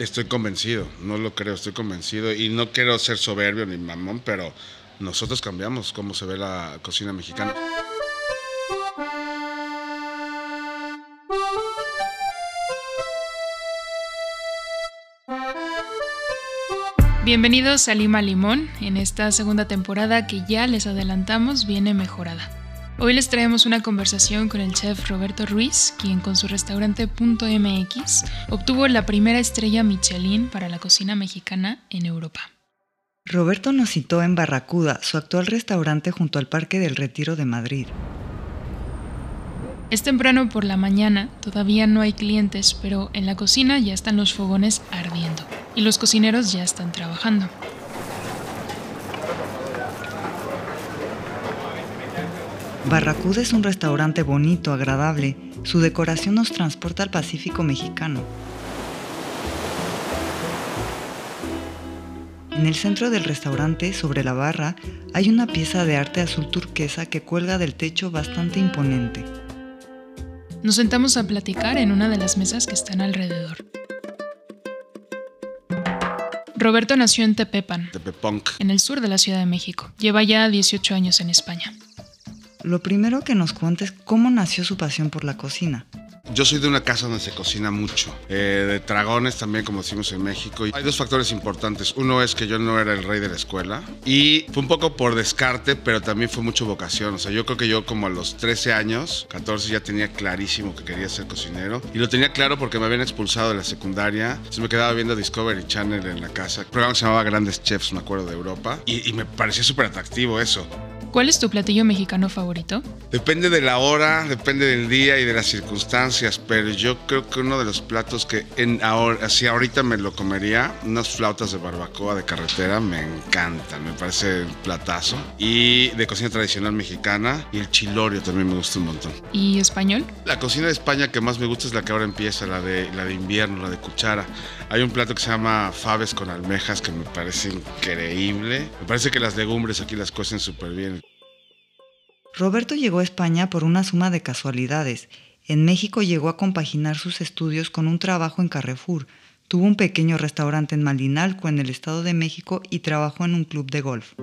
Estoy convencido, no lo creo, estoy convencido y no quiero ser soberbio ni mamón, pero nosotros cambiamos cómo se ve la cocina mexicana. Bienvenidos a Lima Limón, en esta segunda temporada que ya les adelantamos viene mejorada. Hoy les traemos una conversación con el chef Roberto Ruiz, quien con su restaurante Punto MX obtuvo la primera estrella Michelin para la cocina mexicana en Europa. Roberto nos citó en Barracuda, su actual restaurante junto al Parque del Retiro de Madrid. Es temprano por la mañana, todavía no hay clientes, pero en la cocina ya están los fogones ardiendo y los cocineros ya están trabajando. Barracuda es un restaurante bonito, agradable. Su decoración nos transporta al Pacífico mexicano. En el centro del restaurante, sobre la barra, hay una pieza de arte azul turquesa que cuelga del techo bastante imponente. Nos sentamos a platicar en una de las mesas que están alrededor. Roberto nació en Tepepan, Tepeponc. en el sur de la Ciudad de México. Lleva ya 18 años en España. Lo primero que nos cuenta es cómo nació su pasión por la cocina. Yo soy de una casa donde se cocina mucho, eh, de dragones también, como decimos en México. Hay dos factores importantes. Uno es que yo no era el rey de la escuela y fue un poco por descarte, pero también fue mucho vocación. O sea, yo creo que yo como a los 13 años, 14, ya tenía clarísimo que quería ser cocinero. Y lo tenía claro porque me habían expulsado de la secundaria. Entonces me quedaba viendo Discovery Channel en la casa. El programa se llamaba Grandes Chefs, me acuerdo, de Europa. Y, y me parecía súper atractivo eso. ¿Cuál es tu platillo mexicano favorito? Depende de la hora, depende del día y de las circunstancias, pero yo creo que uno de los platos que en ahora, así ahorita me lo comería, unas flautas de barbacoa de carretera, me encantan, me parece un platazo. Y de cocina tradicional mexicana y el chilorio también me gusta un montón. ¿Y español? La cocina de España que más me gusta es la que ahora empieza, la de, la de invierno, la de cuchara. Hay un plato que se llama faves con almejas que me parece increíble. Me parece que las legumbres aquí las cocen súper bien. Roberto llegó a España por una suma de casualidades. En México llegó a compaginar sus estudios con un trabajo en Carrefour. Tuvo un pequeño restaurante en Malinalco, en el Estado de México, y trabajó en un club de golf.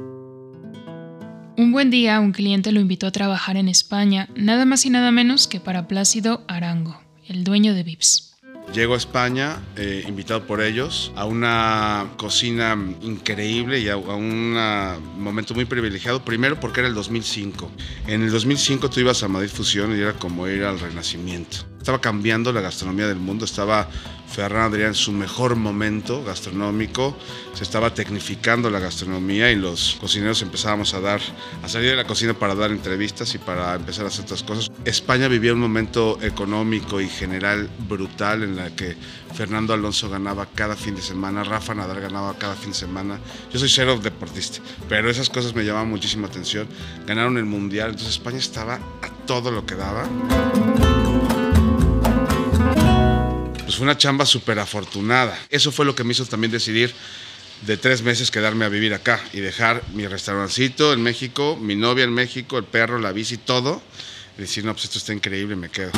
Un buen día un cliente lo invitó a trabajar en España, nada más y nada menos que para Plácido Arango, el dueño de Vips. Llego a España, eh, invitado por ellos, a una cocina increíble y a, a un momento muy privilegiado. Primero porque era el 2005. En el 2005 tú ibas a Madrid Fusión y era como ir al Renacimiento. Estaba cambiando la gastronomía del mundo, estaba Ferran Adrià en su mejor momento gastronómico, se estaba tecnificando la gastronomía y los cocineros empezábamos a dar, a salir de la cocina para dar entrevistas y para empezar a hacer otras cosas. España vivía un momento económico y general brutal en la que Fernando Alonso ganaba cada fin de semana, Rafa Nadal ganaba cada fin de semana. Yo soy cero deportista, pero esas cosas me llamaban muchísima atención. Ganaron el mundial, entonces España estaba a todo lo que daba. Pues una chamba súper afortunada. Eso fue lo que me hizo también decidir de tres meses quedarme a vivir acá y dejar mi restaurancito en México, mi novia en México, el perro, la bici, todo. Decir, no, pues esto está increíble, me quedo.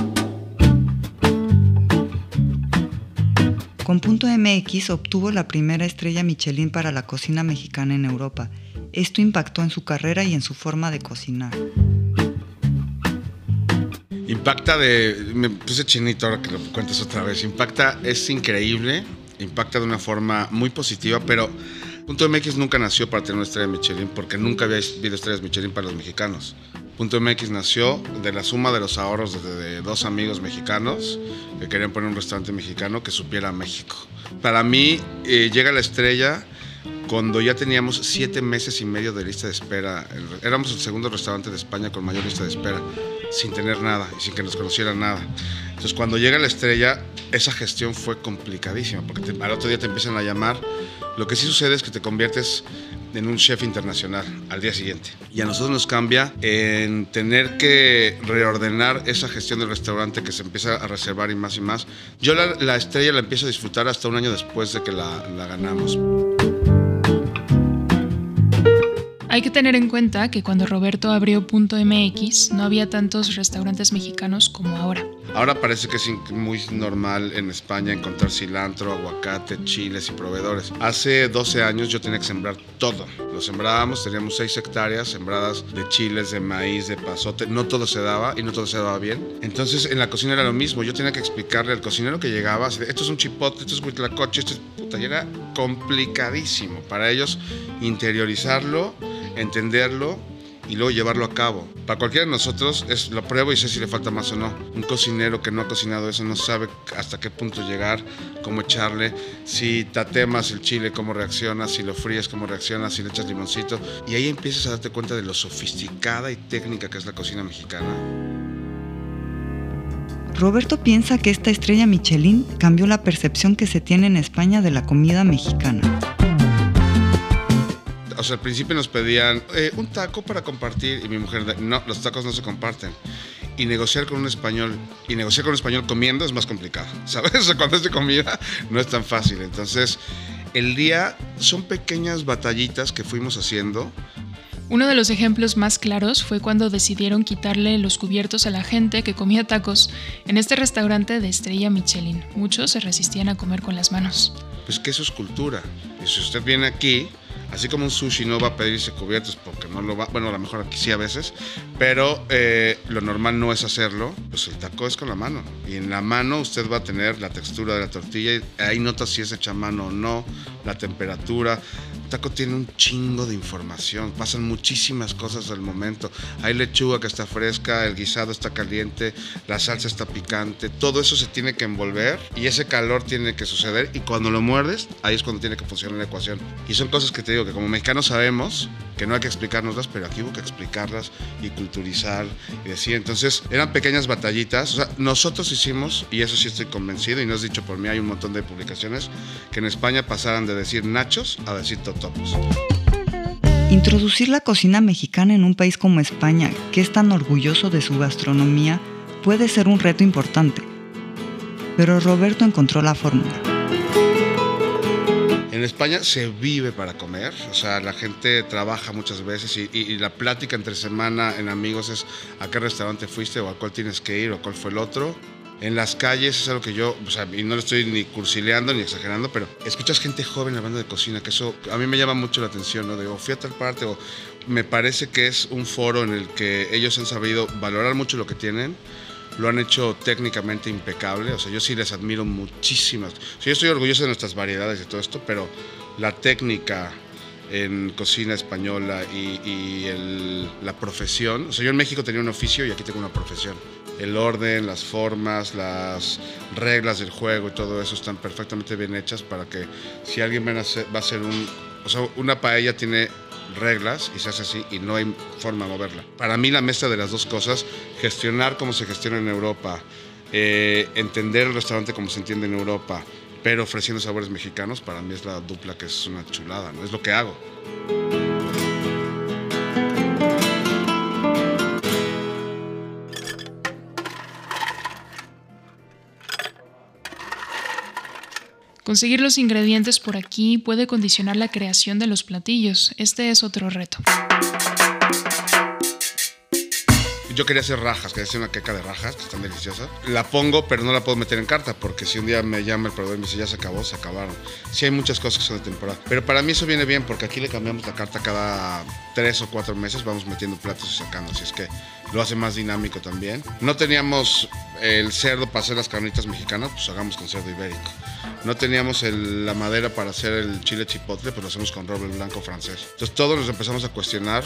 Con Punto MX obtuvo la primera estrella Michelin para la cocina mexicana en Europa. Esto impactó en su carrera y en su forma de cocinar. Impacta de. Me puse chinito ahora que lo cuentas otra vez. Impacta es increíble. Impacta de una forma muy positiva, pero Punto MX nunca nació para tener una estrella Michelin porque nunca había habido estrellas Michelin para los mexicanos. Punto MX nació de la suma de los ahorros de, de, dos amigos mexicanos que querían poner un restaurante mexicano que supiera México. Para mí, eh, llega la estrella cuando ya teníamos siete meses y medio de lista de espera. Éramos el segundo restaurante de España con mayor lista de espera, sin tener nada y sin que nos conocieran nada. Entonces, cuando llega la estrella, esa gestión fue complicadísima, porque te, al otro día te empiezan a llamar. Lo que sí sucede es que te conviertes en un chef internacional al día siguiente. Y a nosotros nos cambia en tener que reordenar esa gestión del restaurante que se empieza a reservar y más y más. Yo la, la estrella la empiezo a disfrutar hasta un año después de que la, la ganamos. Hay que tener en cuenta que cuando Roberto abrió MX no había tantos restaurantes mexicanos como ahora. Ahora parece que es muy normal en España encontrar cilantro, aguacate, chiles y proveedores. Hace 12 años yo tenía que sembrar todo. Lo sembrábamos, teníamos 6 hectáreas sembradas de chiles, de maíz, de pasote. No todo se daba y no todo se daba bien. Entonces en la cocina era lo mismo. Yo tenía que explicarle al cocinero que llegaba, esto es un chipotle, esto es huitlacoche, esto es puta. Y era complicadísimo para ellos interiorizarlo, entenderlo y luego llevarlo a cabo. Para cualquiera de nosotros es lo pruebo y sé si le falta más o no. Un cocinero que no ha cocinado eso no sabe hasta qué punto llegar, cómo echarle, si tatemas el chile, cómo reacciona, si lo fríes, cómo reacciona, si le echas limoncito. Y ahí empiezas a darte cuenta de lo sofisticada y técnica que es la cocina mexicana. Roberto piensa que esta estrella Michelin cambió la percepción que se tiene en España de la comida mexicana o sea, al principio nos pedían eh, un taco para compartir y mi mujer, no, los tacos no se comparten. Y negociar con un español, y negociar con un español comiendo es más complicado, ¿sabes? O sea, cuando es de comida no es tan fácil. Entonces, el día son pequeñas batallitas que fuimos haciendo. Uno de los ejemplos más claros fue cuando decidieron quitarle los cubiertos a la gente que comía tacos en este restaurante de estrella Michelin. Muchos se resistían a comer con las manos. Pues que eso es cultura. Y si usted viene aquí, Así como un sushi no va a pedirse cubiertos porque no lo va, bueno, a lo mejor aquí sí a veces, pero eh, lo normal no es hacerlo, pues el taco es con la mano. Y en la mano usted va a tener la textura de la tortilla, ahí nota si es hecha a mano o no, la temperatura, taco tiene un chingo de información, pasan muchísimas cosas al momento. Hay lechuga que está fresca, el guisado está caliente, la salsa está picante, todo eso se tiene que envolver y ese calor tiene que suceder y cuando lo muerdes, ahí es cuando tiene que funcionar la ecuación. Y son cosas que te digo que como mexicanos sabemos que no hay que explicárnoslas, pero aquí hubo que explicarlas y culturizar y decir. Entonces eran pequeñas batallitas. O sea, nosotros hicimos, y eso sí estoy convencido, y no es dicho por mí, hay un montón de publicaciones, que en España pasaran de decir nachos a decir Introducir la cocina mexicana en un país como España, que es tan orgulloso de su gastronomía, puede ser un reto importante. Pero Roberto encontró la fórmula. En España se vive para comer, o sea, la gente trabaja muchas veces y, la plática entre semana en amigos es a qué restaurante fuiste o a cuál tienes que ir o cuál fue el otro. En las calles es algo que yo, o sea, y no lo estoy ni cursileando ni exagerando, pero escuchas gente joven hablando de cocina, que eso a mí me llama mucho la atención, ¿no? De, o fui a tal parte, o me parece que es un foro en el que ellos han sabido valorar mucho lo que tienen, lo han hecho técnicamente impecable. O sea, yo sí les admiro muchísimas. O yo estoy orgulloso de nuestras variedades y todo esto, pero la técnica en cocina española y, la profesión. O sea, yo en México tenía un oficio y aquí tengo una profesión. El orden, las formas, las reglas del juego y todo eso están perfectamente bien hechas para que si alguien va a hacer, un... O sea, una paella tiene reglas y se hace así y no hay forma de moverla. Para mí la mezcla de las dos cosas, gestionar como se gestiona en Europa, eh, entender el restaurante como se entiende en Europa, pero ofreciendo sabores mexicanos, para mí es la dupla que es una chulada, ¿no? Es lo que hago. Conseguir los ingredientes por aquí puede condicionar la creación de los platillos. Este es otro reto. Yo quería hacer rajas, quería hacer una queca de rajas, que están deliciosas. La pongo, pero no la puedo meter en carta, porque si un día me llama el proveedor y me dice, ya se acabó, se acabaron. Sí hay muchas cosas que son de temporada. Pero para mí eso viene bien, porque aquí le cambiamos la carta cada tres o cuatro meses, vamos metiendo platos y sacando, así es que lo hace más dinámico también. No teníamos el cerdo para hacer las carnitas mexicanas, pues hagamos con cerdo ibérico. No teníamos la madera para hacer el chile chipotle, pues lo hacemos con roble blanco francés. Entonces todos nos empezamos a cuestionar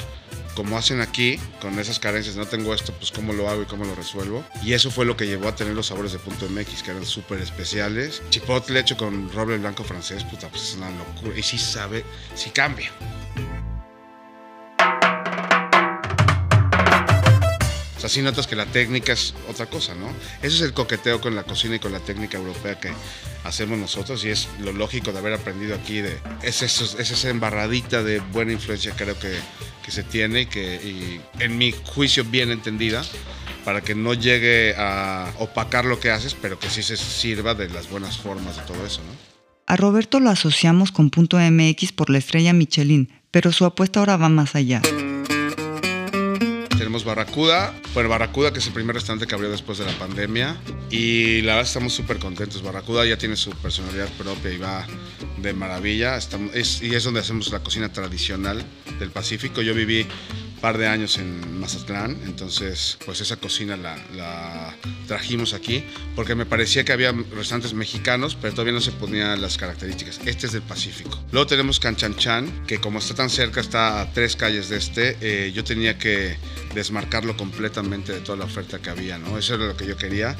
cómo hacen aquí, con esas carencias, no tengo esto, pues cómo lo hago y cómo lo resuelvo. Y eso fue lo que llevó a tener los sabores de punto MX, que eran súper especiales. Chipotle hecho con roble blanco francés, puta, pues es una locura. Y sí sabe, sí cambia. Así notas que la técnica es otra cosa, ¿no? Ese es el coqueteo con la cocina y con la técnica europea que hacemos nosotros y es lo lógico de haber aprendido aquí. De, es, esa embarradita de buena influencia creo que, que se tiene y que y en mi juicio bien entendida para que no llegue a opacar lo que haces, pero que sí se sirva de las buenas formas de todo eso, ¿no? A Roberto lo asociamos con Punto MX por la estrella Michelin, pero su apuesta ahora va más allá Barracuda, bueno, Barracuda que es el primer restaurante que abrió después de la pandemia y la verdad estamos súper contentos. Barracuda ya tiene su personalidad propia y va de maravilla estamos, y es donde hacemos la cocina tradicional del Pacífico. Yo viví par de años en Mazatlán, entonces pues esa cocina la, trajimos aquí porque me parecía que había restaurantes mexicanos, pero todavía no se ponían las características. Este es del Pacífico. Luego tenemos Canchanchan, que como está tan cerca, está a tres calles de este, eh, yo tenía que desmarcarlo completamente de toda la oferta que había, ¿no? Eso era lo que yo quería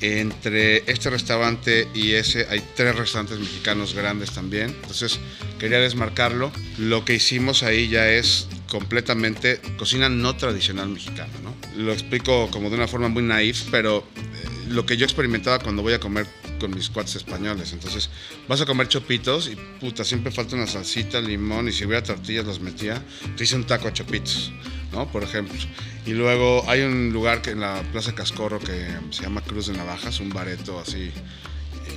entre este restaurante y ese hay tres restaurantes mexicanos grandes también. Entonces quería desmarcarlo. Lo que hicimos ahí ya es completamente cocina no tradicional mexicana, ¿no? Lo explico como de una forma muy naif, pero eh, lo que yo experimentaba cuando voy a comer con mis cuates españoles. Entonces, vas a comer chopitos y puta, siempre falta una salsita, limón y si hubiera tortillas los metía. Te hice un taco a chopitos, ¿no? Por ejemplo. Y luego hay un lugar que en la Plaza Cascorro que se llama Cruz de Navajas, un bareto así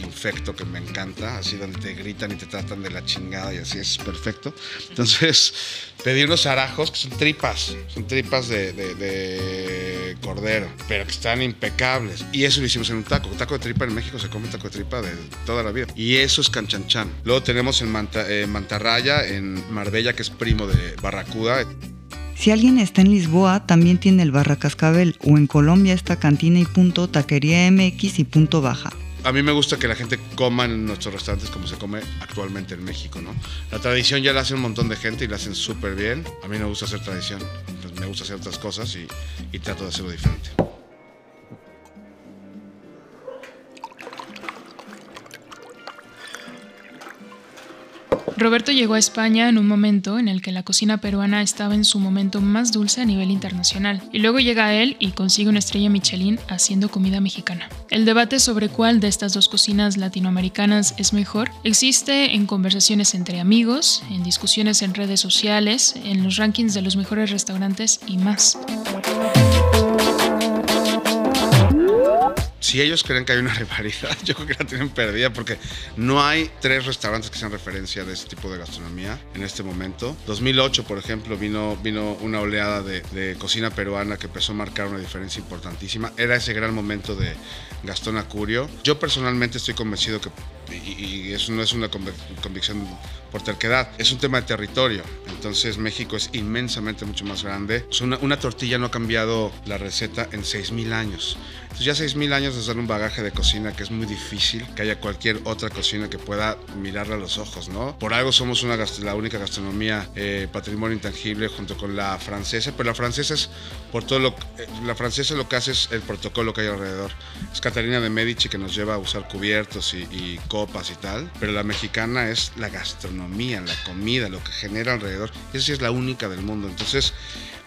infecto que me encanta, así donde te gritan y te tratan de la chingada y así es perfecto. Entonces pedí unos arajos que son tripas, son tripas de, cordero, pero que están impecables. Y eso lo hicimos en un taco. Un taco de tripa en México se come taco de tripa de toda la vida. Y eso es canchanchan. Luego tenemos en Mantarraya, en Marbella, que es primo de Barracuda. Si alguien está en Lisboa, también tiene el Barra Cascabel, o en Colombia está Cantina y Punto, Taquería MX y Punto Baja a mí me gusta que la gente coma en nuestros restaurantes como se come actualmente en México, ¿no? La tradición ya la hace un montón de gente y la hacen súper bien. A mí me gusta hacer tradición, pues me gusta hacer otras cosas y, y trato de hacerlo diferente. Roberto llegó a España en un momento en el que la cocina peruana estaba en su momento más dulce a nivel internacional, y luego llega él y consigue una estrella Michelin haciendo comida mexicana. El debate sobre cuál de estas dos cocinas latinoamericanas es mejor existe en conversaciones entre amigos, en discusiones en redes sociales, en los rankings de los mejores restaurantes y más. Si ellos creen que hay una rivalidad, yo creo que la tienen perdida porque no hay tres restaurantes que sean referencia de ese tipo de gastronomía en este momento. 2008, por ejemplo, vino, vino una oleada de, de cocina peruana que empezó a marcar una diferencia importantísima. Era ese gran momento de Gastón Acurio. Yo personalmente estoy convencido que y, eso no es una convicción por terquedad, es un tema de territorio. Entonces México es inmensamente mucho más grande. Una, una tortilla no ha cambiado la receta en 6.000 años. Entonces ya 6.000 años de dar un bagaje de cocina que es muy difícil que haya cualquier otra cocina que pueda mirarla a los ojos, ¿no? Por algo somos una, la única gastronomía eh, patrimonio intangible junto con la francesa, pero la francesa es por todo lo... Eh, la francesa lo que hace es el protocolo que hay alrededor. Es Catalina de Medici que nos lleva a usar cubiertos y, y copas y tal, pero la mexicana es la gastronomía, la comida, lo que genera alrededor. Esa sí es la única del mundo. Entonces,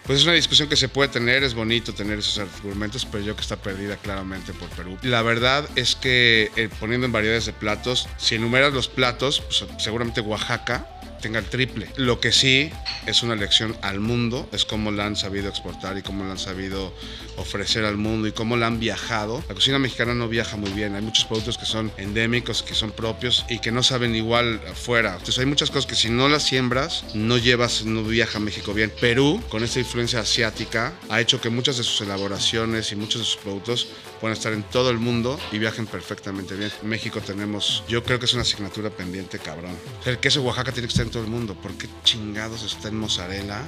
pues es una discusión que se puede tener, es bonito tener esos argumentos, pero yo que está perdida claramente por Perú. La verdad es que eh, poniendo en variedades de platos, si enumeras los platos, pues seguramente Oaxaca tenga el triple. Lo que sí es una lección al mundo, es cómo la han sabido exportar y cómo la han sabido ofrecer al mundo y cómo la han viajado. La cocina mexicana no viaja muy bien, hay muchos productos que son endémicos, que son propios y que no saben igual afuera. Entonces hay muchas cosas que si no las siembras, no llevas, no viaja a México bien. Perú, con esta influencia asiática, ha hecho que muchas de sus elaboraciones y muchos de sus productos puedan estar en todo el mundo y viajen perfectamente bien. En México tenemos, yo creo que es una asignatura pendiente, cabrón. El queso Oaxaca tiene que estar en todo el mundo. ¿Por qué chingados está en mozzarella?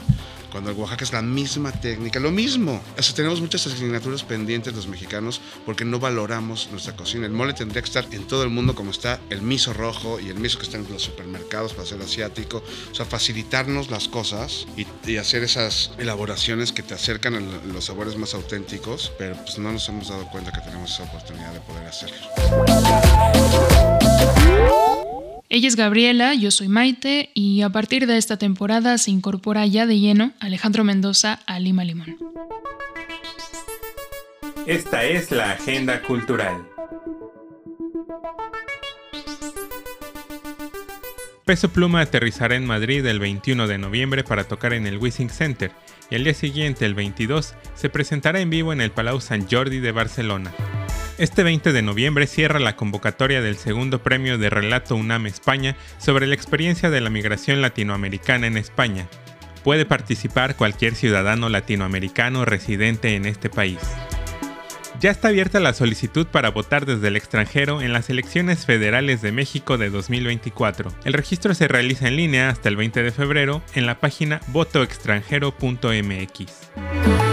cuando el Oaxaca es la misma técnica, lo mismo. O tenemos muchas asignaturas pendientes los mexicanos porque no valoramos nuestra cocina. El mole tendría que estar en todo el mundo como está el miso rojo y el miso que está en los supermercados para ser asiático. O sea, facilitarnos las cosas y, hacer esas elaboraciones que te acercan a los sabores más auténticos, pero pues no nos hemos dado cuenta que tenemos esa oportunidad de poder hacerlo. Ella es Gabriela, yo soy Maite y a partir de esta temporada se incorpora ya de lleno Alejandro Mendoza a Lima Limón. Esta es la agenda cultural. Peso Pluma aterrizará en Madrid el 21 de noviembre para tocar en el Wissing Center y al día siguiente, el 22, se presentará en vivo en el Palau Sant Jordi de Barcelona. Este 20 de noviembre cierra la convocatoria del segundo premio de relato UNAM España sobre la experiencia de la migración latinoamericana en España. puede participar cualquier ciudadano latinoamericano residente en este país. Ya está abierta la solicitud para votar desde el extranjero en las elecciones federales de México de 2024. El registro se realiza en línea hasta el 20 de febrero en la página votoextranjero.mx.